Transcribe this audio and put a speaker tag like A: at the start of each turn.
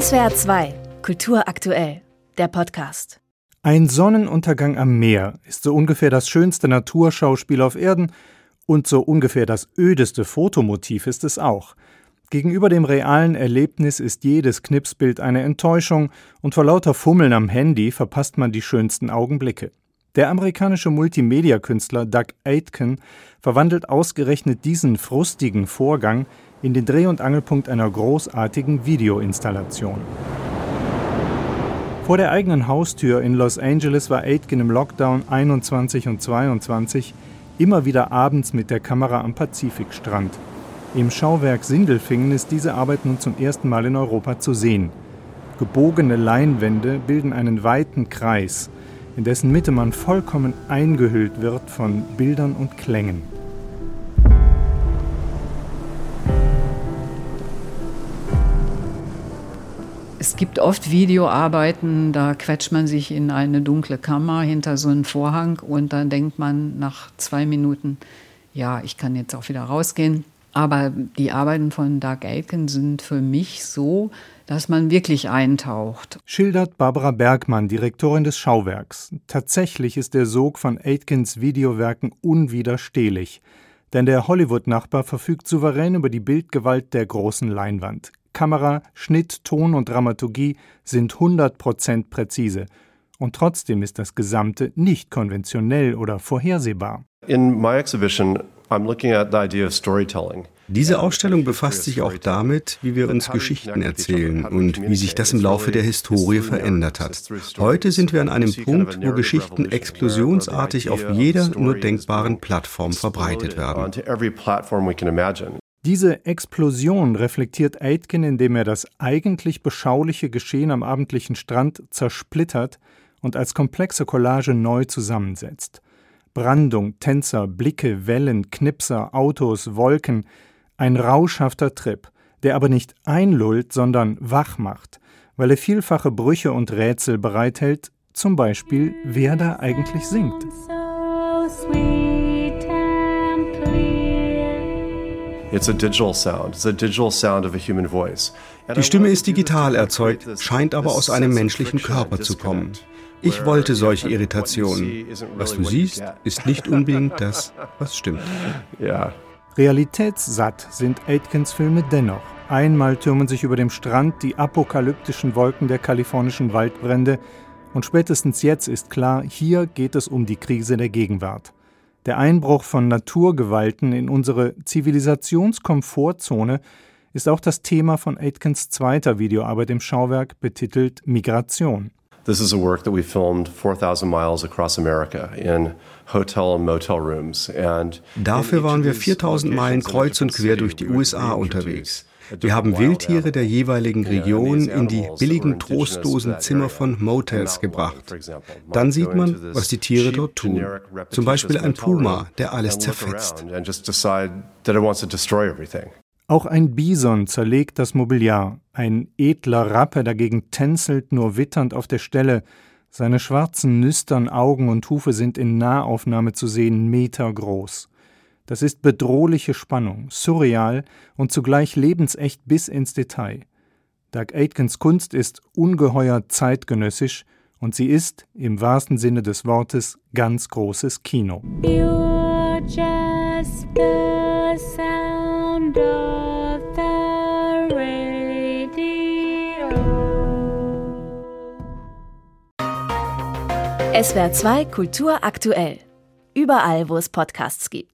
A: SWR 2, Kultur aktuell, der Podcast.
B: Ein Sonnenuntergang am Meer ist so ungefähr das schönste Naturschauspiel auf Erden und so ungefähr das ödeste Fotomotiv ist es auch. Gegenüber dem realen Erlebnis ist jedes Knipsbild eine Enttäuschung und vor lauter Fummeln am Handy verpasst man die schönsten Augenblicke. Der amerikanische Multimedia-Künstler Doug Aitken verwandelt ausgerechnet diesen frustigen Vorgang in den Dreh- und Angelpunkt einer großartigen Videoinstallation. Vor der eigenen Haustür in Los Angeles war Aitken im Lockdown 21 und 22 immer wieder abends mit der Kamera am Pazifikstrand. Im Schauwerk Sindelfingen ist diese Arbeit nun zum ersten Mal in Europa zu sehen. Gebogene Leinwände bilden einen weiten Kreis, in dessen Mitte man vollkommen eingehüllt wird von Bildern und Klängen.
C: Es gibt oft Videoarbeiten, da quetscht man sich in eine dunkle Kammer hinter so einen Vorhang und dann denkt man nach zwei Minuten, ja, ich kann jetzt auch wieder rausgehen. Aber die Arbeiten von Doug Aitken sind für mich so, dass man wirklich eintaucht.
B: Schildert Barbara Bergmann, Direktorin des Schauwerks. Tatsächlich ist der Sog von Aitkens Videowerken unwiderstehlich. Denn der Hollywood-Nachbar verfügt souverän über die Bildgewalt der großen Leinwand. Kamera, Schnitt, Ton und Dramaturgie sind 100% präzise. Und trotzdem ist das Gesamte nicht konventionell oder vorhersehbar.
D: In my exhibition, I'm looking at the idea of storytelling.
E: Diese Ausstellung befasst sich auch damit, wie wir uns Geschichten erzählen und wie sich das im Laufe der Historie verändert hat. Heute sind wir an einem Punkt, wo Geschichten explosionsartig auf jeder nur denkbaren Plattform verbreitet werden.
B: Diese Explosion reflektiert Aitken, indem er das eigentlich beschauliche Geschehen am abendlichen Strand zersplittert und als komplexe Collage neu zusammensetzt. Brandung, Tänzer, Blicke, Wellen, Knipser, Autos, Wolken, ein rauschhafter Trip, der aber nicht einlullt, sondern wach macht, weil er vielfache Brüche und Rätsel bereithält, zum Beispiel, wer da eigentlich singt. So
E: die Stimme ist digital erzeugt, scheint aber aus einem menschlichen Körper zu kommen. Ich wollte solche Irritationen. Was du siehst, ist nicht unbedingt das, was stimmt.
B: Ja. Realitätssatt sind Aitkens Filme dennoch. Einmal türmen sich über dem Strand die apokalyptischen Wolken der kalifornischen Waldbrände und spätestens jetzt ist klar, hier geht es um die Krise der Gegenwart. Der Einbruch von Naturgewalten in unsere Zivilisationskomfortzone ist auch das Thema von Aitkens zweiter Videoarbeit im Schauwerk, betitelt Migration.
D: This is a work that we filmed 4,000 miles across America in hotel and motel rooms. And
E: Dafür waren wir 4000 Meilen kreuz und quer durch die USA unterwegs. Wir haben Wildtiere der jeweiligen Region in die billigen, trostlosen Zimmer von Motels gebracht. Dann sieht man, was die Tiere dort tun. Zum Beispiel ein Puma, der alles zerfetzt.
B: Auch ein Bison zerlegt das Mobiliar. Ein edler Rappe dagegen tänzelt nur witternd auf der Stelle. Seine schwarzen, nüstern Augen und Hufe sind in Nahaufnahme zu sehen, metergroß. Das ist bedrohliche Spannung, surreal und zugleich lebensecht bis ins Detail. Doug Aitkens Kunst ist ungeheuer zeitgenössisch und sie ist, im wahrsten Sinne des Wortes, ganz großes Kino. You're just the sound of the radio.
A: SWR 2 Kultur aktuell. Überall, wo es Podcasts gibt.